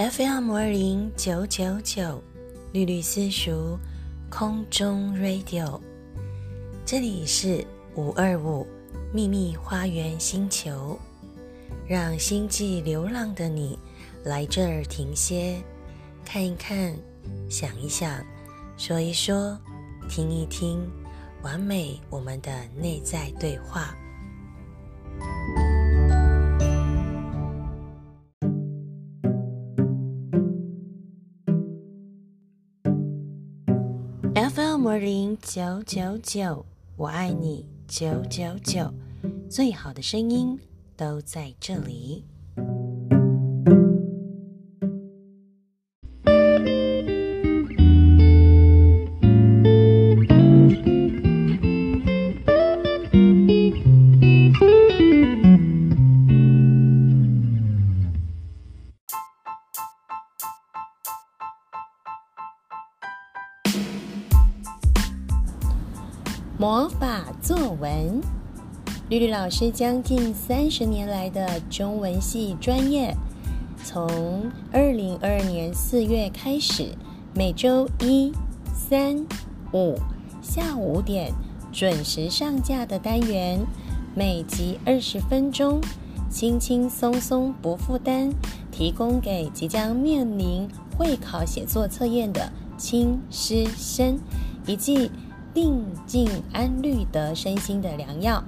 FM 二零九九九，绿绿私塾空中 Radio，这里是五二五秘密花园星球，让星际流浪的你来这儿停歇，看一看，想一想，说一说，听一听，完美我们的内在对话。FM 零九九九，我爱你九九九，最好的声音都在这里。老师将近三十年来的中文系专业，从二零二二年四月开始，每周一、三、五下午五点准时上架的单元，每集二十分钟，轻轻松松不负担，提供给即将面临会考写作测验的亲师生，以及。定静安虑得身心的良药，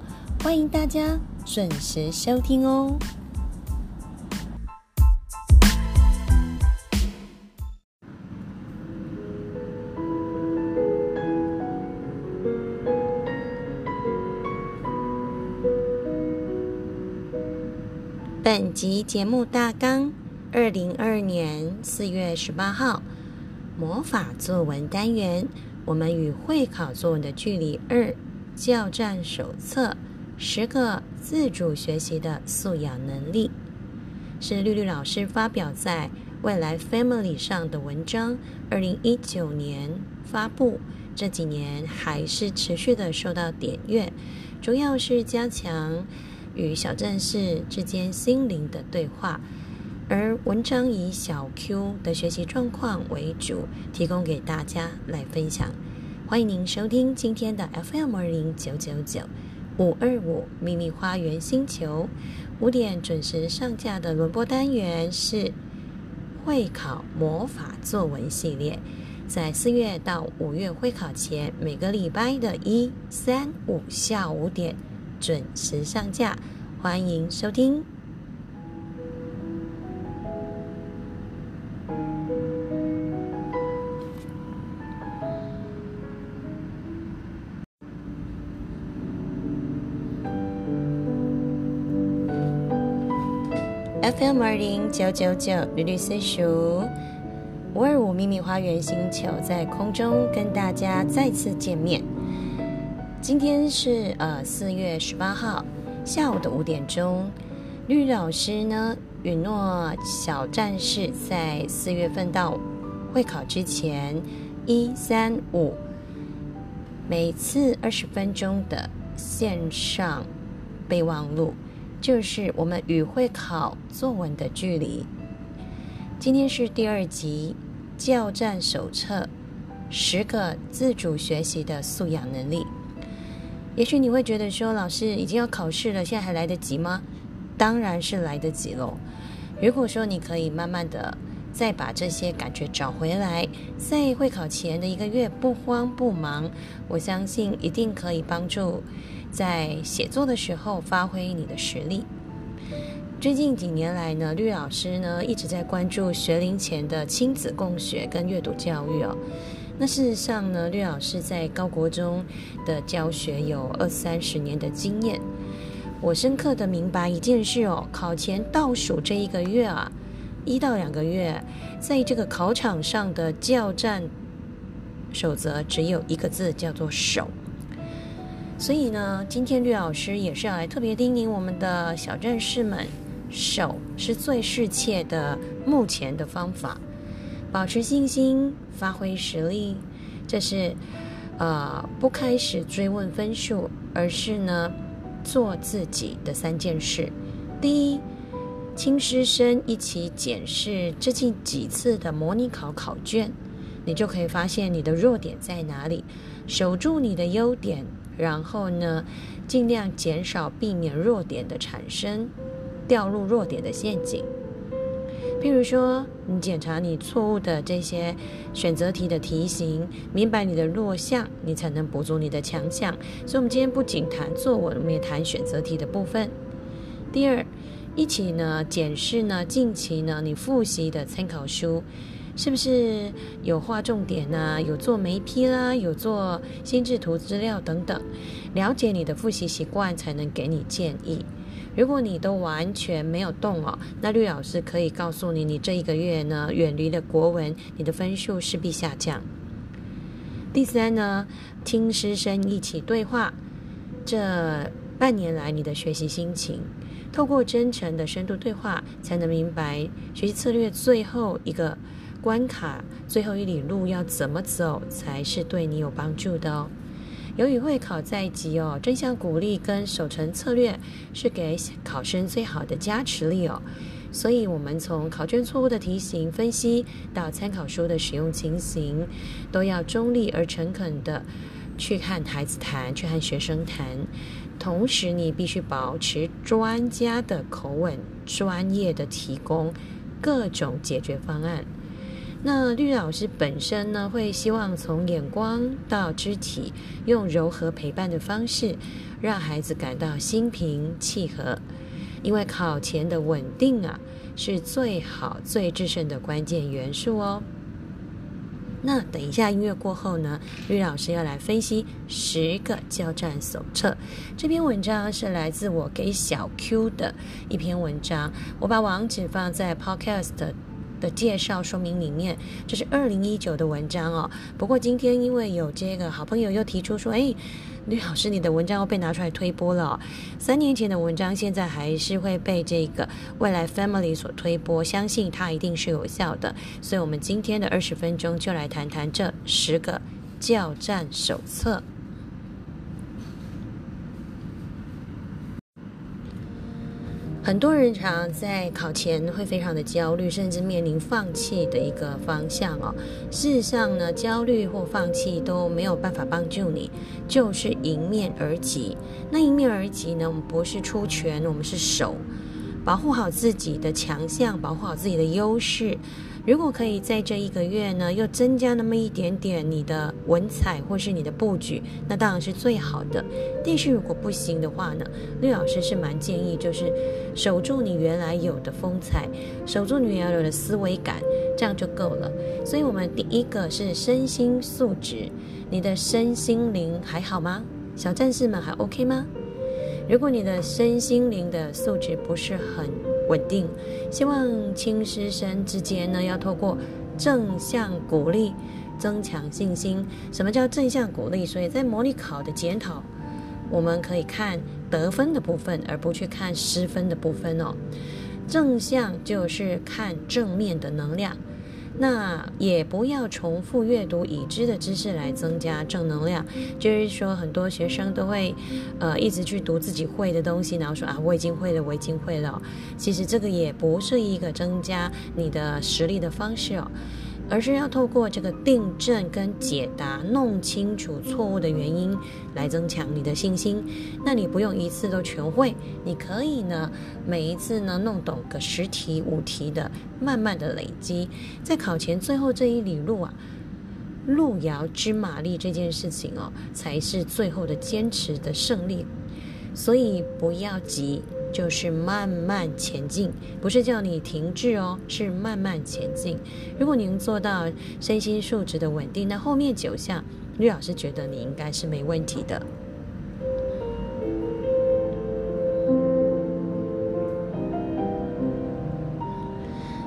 欢迎大家准时收听哦。本集节目大纲：二零二二年四月十八号，魔法作文单元。我们与会考作文的距离二，教战手册，十个自主学习的素养能力，是绿绿老师发表在未来 Family 上的文章，二零一九年发布，这几年还是持续的受到点阅，主要是加强与小战士之间心灵的对话。而文章以小 Q 的学习状况为主，提供给大家来分享。欢迎您收听今天的 FM 二零九九九五二五秘密花园星球，五点准时上架的轮播单元是会考魔法作文系列，在四月到五月会考前，每个礼拜的一、三、五下午五点准时上架，欢迎收听。FM 二零九九九绿绿私塾五二五秘密花园星球在空中跟大家再次见面。今天是呃四月十八号下午的五点钟，绿老师呢允诺小战士在四月份到会考之前一三五每次二十分钟的线上备忘录。就是我们与会考作文的距离。今天是第二集教战手册，十个自主学习的素养能力。也许你会觉得说，老师已经要考试了，现在还来得及吗？当然是来得及喽。如果说你可以慢慢的再把这些感觉找回来，在会考前的一个月不慌不忙，我相信一定可以帮助。在写作的时候发挥你的实力。最近几年来呢，绿老师呢一直在关注学龄前的亲子共学跟阅读教育哦。那事实上呢，绿老师在高国中的教学有二三十年的经验。我深刻的明白一件事哦，考前倒数这一个月啊，一到两个月，在这个考场上的教战守则只有一个字，叫做守。所以呢，今天绿老师也是要来特别叮咛我们的小战士们，守是最适切的目前的方法，保持信心，发挥实力，这是呃不开始追问分数，而是呢做自己的三件事。第一，亲师生一起检视最近几次的模拟考考卷，你就可以发现你的弱点在哪里，守住你的优点，然后呢，尽量减少避免弱点的产生，掉入弱点的陷阱。譬如说，你检查你错误的这些选择题的题型，明白你的弱项，你才能补足你的强项。所以，我们今天不仅谈作文，我们也谈选择题的部分。第二，一起呢检视呢近期呢你复习的参考书，是不是有画重点啊？有做眉批啦，有做心智图资料等等，了解你的复习习惯，才能给你建议。如果你都完全没有动哦，那绿老师可以告诉你，你这一个月呢远离了国文，你的分数势必下降。第三呢，听师生一起对话，这半年来你的学习心情，透过真诚的深度对话，才能明白学习策略最后一个关卡，最后一里路要怎么走才是对你有帮助的哦。由于会考在即哦，正向鼓励跟守成策略是给考生最好的加持力哦，所以我们从考卷错误的题型分析到参考书的使用情形，都要中立而诚恳的去和孩子谈，去和学生谈，同时你必须保持专家的口吻，专业的提供各种解决方案。那绿老师本身呢，会希望从眼光到肢体，用柔和陪伴的方式，让孩子感到心平气和。因为考前的稳定啊，是最好最制胜的关键元素哦。那等一下音乐过后呢，绿老师要来分析十个交战手册。这篇文章是来自我给小 Q 的一篇文章，我把网址放在 Podcast。的介绍说明里面，这是二零一九的文章哦。不过今天因为有这个好朋友又提出说，哎，吕老师，你的文章要被拿出来推播了。三年前的文章现在还是会被这个未来 Family 所推播，相信它一定是有效的。所以，我们今天的二十分钟就来谈谈这十个教战手册。很多人常在考前会非常的焦虑，甚至面临放弃的一个方向哦。事实上呢，焦虑或放弃都没有办法帮助你，就是迎面而击。那迎面而击呢，我们不是出拳，我们是手，保护好自己的强项，保护好自己的优势。如果可以在这一个月呢，又增加那么一点点你的文采或是你的布局，那当然是最好的。但是如果不行的话呢，绿老师是蛮建议，就是守住你原来有的风采，守住你原来有的思维感，这样就够了。所以，我们第一个是身心素质，你的身心灵还好吗？小战士们还 OK 吗？如果你的身心灵的素质不是很，稳定，希望亲师生之间呢，要透过正向鼓励，增强信心。什么叫正向鼓励？所以在模拟考的检讨，我们可以看得分的部分，而不去看失分的部分哦。正向就是看正面的能量。那也不要重复阅读已知的知识来增加正能量，就是说很多学生都会，呃，一直去读自己会的东西，然后说啊，我已经会了，我已经会了。其实这个也不是一个增加你的实力的方式哦。而是要透过这个订正跟解答，弄清楚错误的原因，来增强你的信心。那你不用一次都全会，你可以呢，每一次呢弄懂个十题五题的，慢慢的累积，在考前最后这一里路啊，路遥知马力这件事情哦，才是最后的坚持的胜利。所以不要急。就是慢慢前进，不是叫你停滞哦，是慢慢前进。如果你能做到身心素质的稳定，那后面九项，吕老师觉得你应该是没问题的。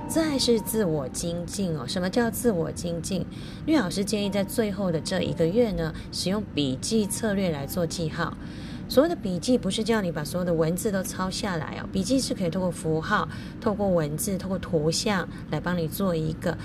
再是自我精进哦，什么叫自我精进？吕老师建议在最后的这一个月呢，使用笔记策略来做记号。所有的笔记不是叫你把所有的文字都抄下来哦，笔记是可以透过符号、透过文字、透过图像来帮你做一个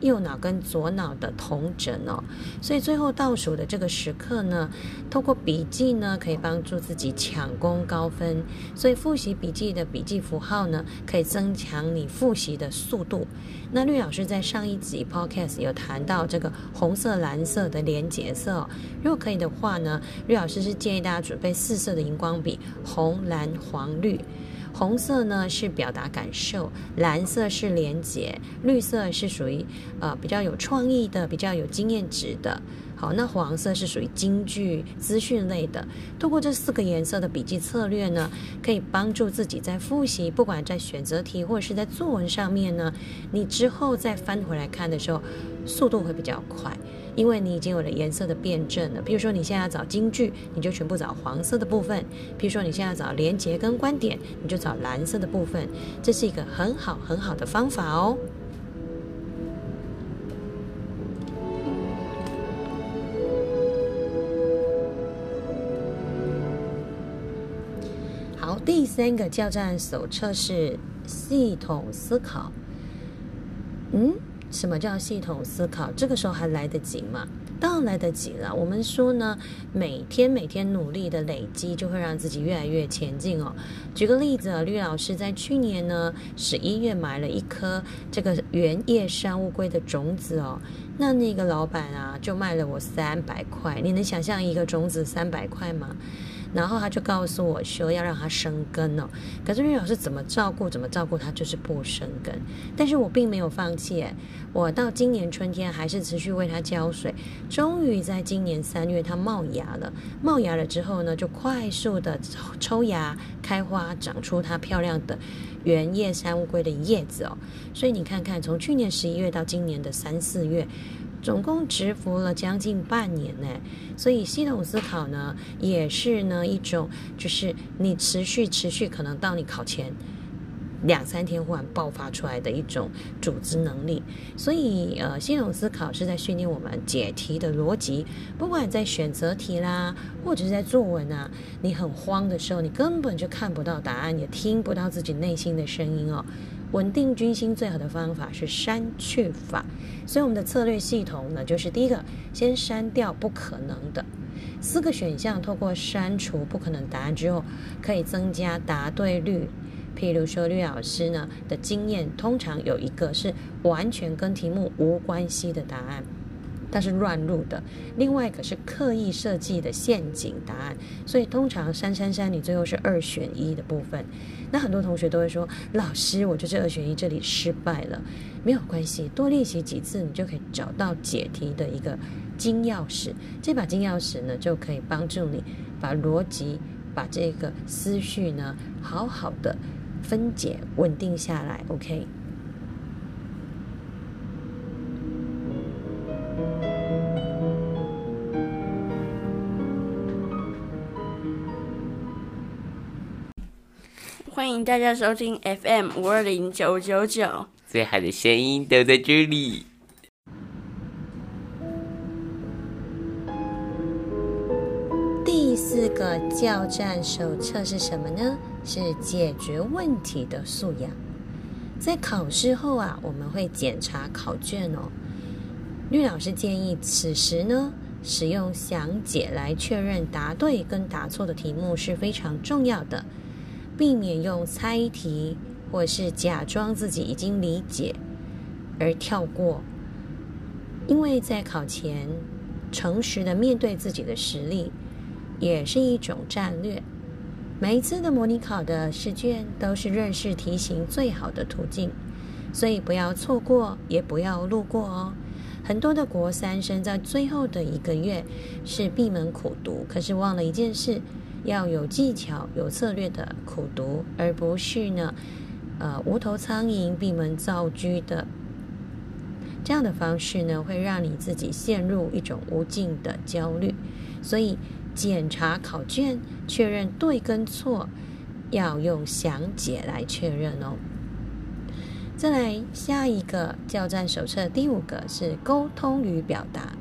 右脑跟左脑的同整哦。所以最后倒数的这个时刻呢，透过笔记呢，可以帮助自己抢攻高分。所以复习笔记的笔记符号呢，可以增强你复习的速度。那绿老师在上一集 podcast 有谈到这个红色、蓝色的连结色，如果可以的话呢，绿老师是建议大家准备四色的荧光笔，红、蓝、黄、绿。红色呢是表达感受，蓝色是连接，绿色是属于呃比较有创意的、比较有经验值的。好，那黄色是属于京剧资讯类的。通过这四个颜色的笔记策略呢，可以帮助自己在复习，不管在选择题或者是在作文上面呢，你之后再翻回来看的时候，速度会比较快，因为你已经有了颜色的辩证了。比如说你现在要找京剧，你就全部找黄色的部分；，比如说你现在要找连结跟观点，你就找蓝色的部分。这是一个很好很好的方法哦。好第三个教战手册是系统思考。嗯，什么叫系统思考？这个时候还来得及吗？当然来得及了。我们说呢，每天每天努力的累积，就会让自己越来越前进哦。举个例子，吕老师在去年呢十一月买了一颗这个原叶山乌龟的种子哦，那那个老板啊就卖了我三百块。你能想象一个种子三百块吗？然后他就告诉我说要让它生根哦，可是瑞老师怎么照顾怎么照顾它就是不生根，但是我并没有放弃，我到今年春天还是持续为它浇水，终于在今年三月它冒芽了，冒芽了之后呢，就快速的抽芽开花，长出它漂亮的原叶山乌龟的叶子哦，所以你看看从去年十一月到今年的三四月。总共蛰伏了将近半年呢，所以系统思考呢，也是呢一种，就是你持续持续，可能到你考前两三天忽然爆发出来的一种组织能力。所以呃，系统思考是在训练我们解题的逻辑，不管在选择题啦，或者是在作文啊，你很慌的时候，你根本就看不到答案，也听不到自己内心的声音哦。稳定军心最好的方法是删去法，所以我们的策略系统呢，就是第一个先删掉不可能的四个选项，透过删除不可能答案之后，可以增加答对率。譬如说，绿老师呢的经验，通常有一个是完全跟题目无关系的答案。但是乱入的，另外一个是刻意设计的陷阱答案，所以通常三三三，你最后是二选一的部分。那很多同学都会说，老师，我就是二选一，这里失败了，没有关系，多练习几次，你就可以找到解题的一个金钥匙。这把金钥匙呢，就可以帮助你把逻辑、把这个思绪呢，好好的分解、稳定下来。OK。欢迎大家收听 FM 五二零九九九，最好的声音都在这里。第四个教战手册是什么呢？是解决问题的素养。在考试后啊，我们会检查考卷哦。绿老师建议，此时呢，使用详解来确认答对跟答错的题目是非常重要的。避免用猜题或是假装自己已经理解而跳过，因为在考前诚实的面对自己的实力也是一种战略。每一次的模拟考的试卷都是认识题型最好的途径，所以不要错过，也不要路过哦。很多的国三生在最后的一个月是闭门苦读，可是忘了一件事。要有技巧、有策略的苦读，而不是呢，呃，无头苍蝇闭门造车的这样的方式呢，会让你自己陷入一种无尽的焦虑。所以，检查考卷确认对跟错，要用详解来确认哦。再来下一个教战手册，第五个是沟通与表达。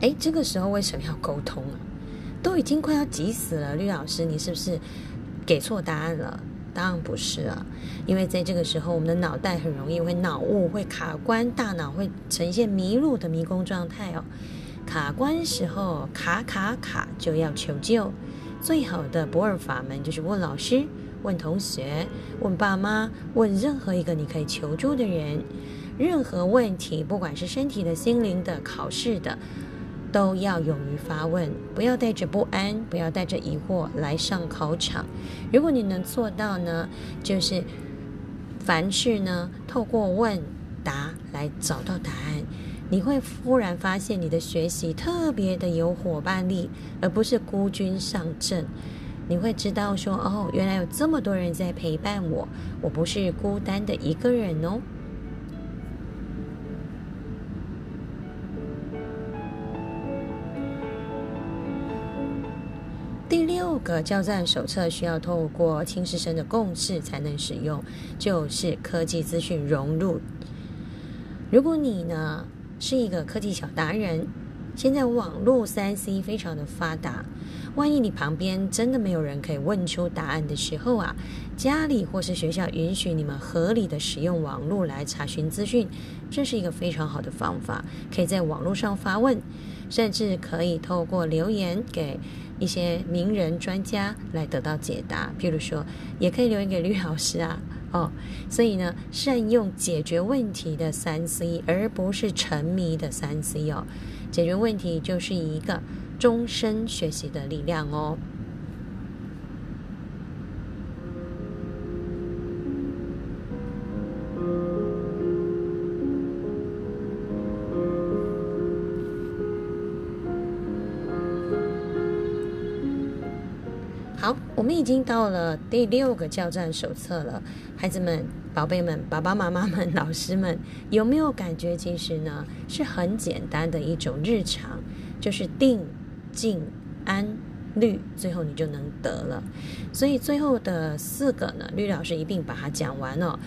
哎，这个时候为什么要沟通啊？都已经快要急死了，绿老师，你是不是给错答案了？当然不是啊，因为在这个时候，我们的脑袋很容易会脑雾、会卡关，大脑会呈现迷路的迷宫状态哦。卡关时候卡卡卡就要求救，最好的不二法门就是问老师、问同学、问爸妈、问任何一个你可以求助的人。任何问题，不管是身体的、心灵的、考试的，都要勇于发问，不要带着不安，不要带着疑惑来上考场。如果你能做到呢，就是凡事呢透过问答来找到答案，你会忽然发现你的学习特别的有伙伴力，而不是孤军上阵。你会知道说，哦，原来有这么多人在陪伴我，我不是孤单的一个人哦。个交战手册需要透过亲师生的共识才能使用，就是科技资讯融入。如果你呢是一个科技小达人，现在网络三 C 非常的发达，万一你旁边真的没有人可以问出答案的时候啊，家里或是学校允许你们合理的使用网络来查询资讯，这是一个非常好的方法，可以在网络上发问，甚至可以透过留言给。一些名人专家来得到解答，譬如说，也可以留言给吕老师啊，哦，所以呢，善用解决问题的三 C，而不是沉迷的三 C 哦，解决问题就是一个终身学习的力量哦。已经到了第六个教战手册了，孩子们、宝贝们、爸爸妈妈们、老师们，有没有感觉其实呢是很简单的一种日常，就是定、静、安、律，最后你就能得了。所以最后的四个呢，律老师一并把它讲完了。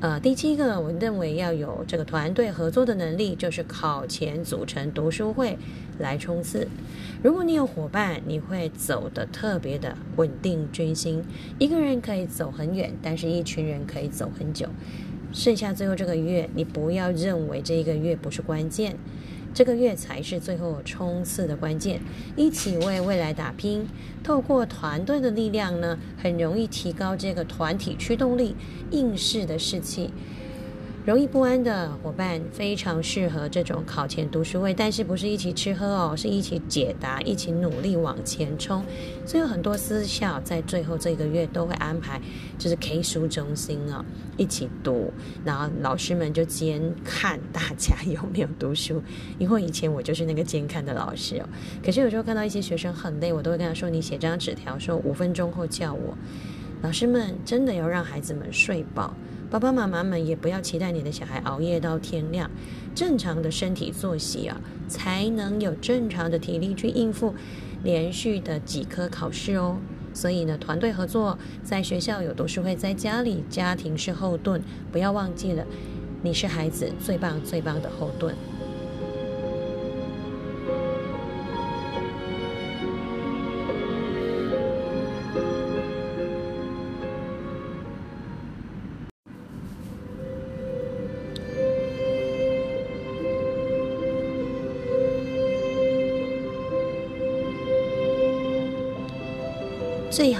呃，第七个，我认为要有这个团队合作的能力，就是考前组成读书会来冲刺。如果你有伙伴，你会走得特别的稳定军心。一个人可以走很远，但是一群人可以走很久。剩下最后这个月，你不要认为这一个月不是关键。这个月才是最后冲刺的关键，一起为未来打拼。透过团队的力量呢，很容易提高这个团体驱动力、应试的士气。容易不安的伙伴非常适合这种考前读书会，但是不是一起吃喝哦，是一起解答，一起努力往前冲。所以有很多私校在最后这个月都会安排，就是 K 书中心啊，一起读，然后老师们就监看大家有没有读书。因为以前我就是那个监看的老师哦，可是有时候看到一些学生很累，我都会跟他说：“你写张纸条，说五分钟后叫我。”老师们真的要让孩子们睡饱。爸爸妈妈们也不要期待你的小孩熬夜到天亮，正常的身体作息啊，才能有正常的体力去应付连续的几科考试哦。所以呢，团队合作，在学校有读书会，在家里家庭是后盾，不要忘记了，你是孩子最棒最棒的后盾。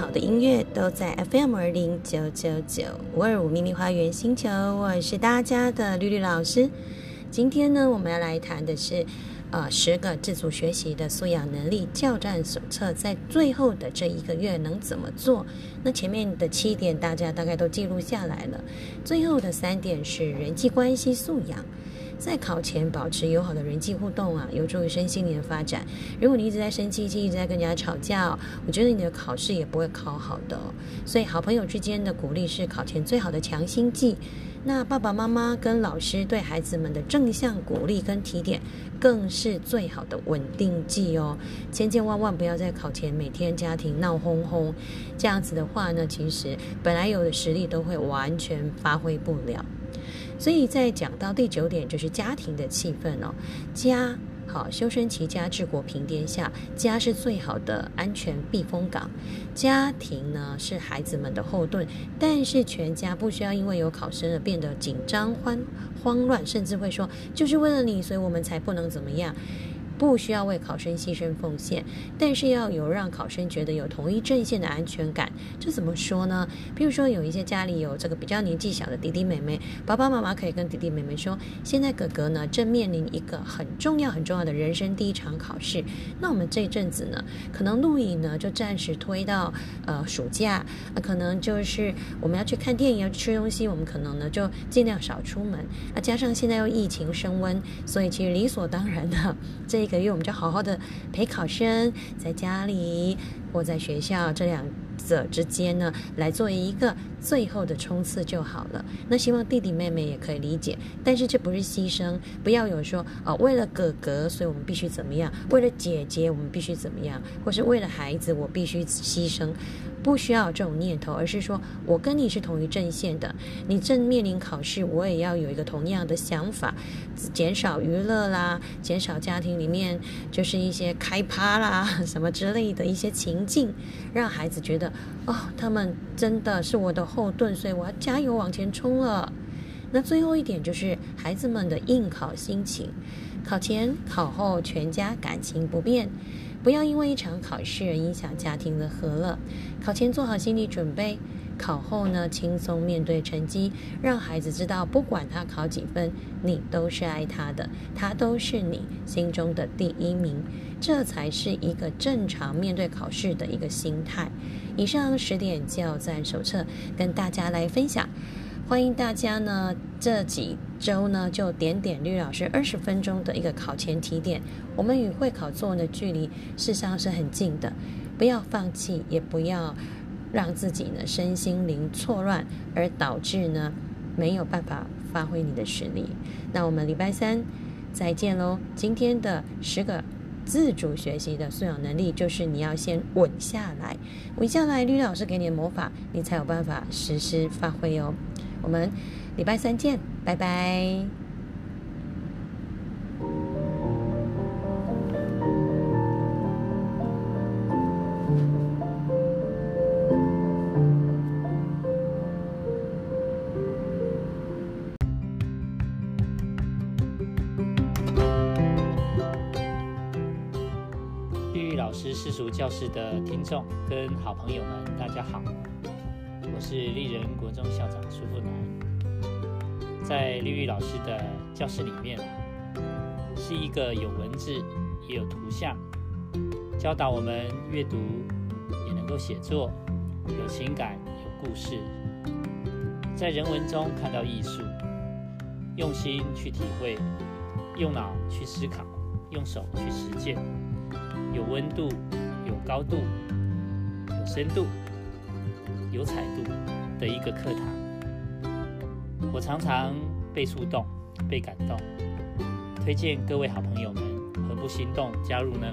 好的音乐都在 FM 二零九九九五二五秘密花园星球，我是大家的绿绿老师。今天呢，我们要来谈的是，呃，十个自主学习的素养能力教战手册，在最后的这一个月能怎么做？那前面的七点大家大概都记录下来了，最后的三点是人际关系素养。在考前保持友好的人际互动啊，有助于身心灵的发展。如果你一直在生气气，一直在跟人家吵架，我觉得你的考试也不会考好的。所以，好朋友之间的鼓励是考前最好的强心剂。那爸爸妈妈跟老师对孩子们的正向鼓励跟提点，更是最好的稳定剂哦。千千万万不要在考前每天家庭闹哄哄，这样子的话呢，其实本来有的实力都会完全发挥不了。所以在讲到第九点，就是家庭的气氛哦。家好，修身齐家治国平天下，家是最好的安全避风港，家庭呢是孩子们的后盾，但是全家不需要因为有考生而变得紧张、慌慌乱，甚至会说就是为了你，所以我们才不能怎么样。不需要为考生牺牲奉献，但是要有让考生觉得有同一阵线的安全感。这怎么说呢？比如说，有一些家里有这个比较年纪小的弟弟妹妹，爸爸妈妈可以跟弟弟妹妹说：“现在哥哥呢正面临一个很重要、很重要的人生第一场考试。那我们这阵子呢，可能录影呢就暂时推到呃暑假，那可能就是我们要去看电影、要吃东西，我们可能呢就尽量少出门。那加上现在又疫情升温，所以其实理所当然的这。一个月，我们就好好的陪考生，在家里或在学校这两者之间呢，来做一个最后的冲刺就好了。那希望弟弟妹妹也可以理解，但是这不是牺牲，不要有说啊，为了哥哥，所以我们必须怎么样；为了姐姐，我们必须怎么样；或是为了孩子，我必须牺牲。不需要这种念头，而是说我跟你是同一阵线的。你正面临考试，我也要有一个同样的想法，减少娱乐啦，减少家庭里面就是一些开趴啦 什么之类的一些情境，让孩子觉得哦，他们真的是我的后盾，所以我要加油往前冲了。那最后一点就是孩子们的应考心情，考前考后全家感情不变。不要因为一场考试而影响家庭的和乐。考前做好心理准备，考后呢轻松面对成绩，让孩子知道，不管他考几分，你都是爱他的，他都是你心中的第一名。这才是一个正常面对考试的一个心态。以上十点教战手册跟大家来分享。欢迎大家呢，这几周呢就点点绿老师二十分钟的一个考前提点。我们与会考作文的距离事实上是很近的，不要放弃，也不要让自己呢身心灵错乱，而导致呢没有办法发挥你的实力。那我们礼拜三再见喽！今天的十个自主学习的素养能力，就是你要先稳下来，稳下来，绿老师给你的魔法，你才有办法实施发挥哦。我们礼拜三见，拜拜。玉玉老师世俗教室的听众跟好朋友们，大家好。我是丽人国中校长苏富南，在绿玉老师的教室里面，是一个有文字也有图像，教导我们阅读也能够写作，有情感有故事，在人文中看到艺术，用心去体会，用脑去思考，用手去实践，有温度有高度有深度。有彩度的一个课堂，我常常被触动、被感动，推荐各位好朋友们，何不心动加入呢？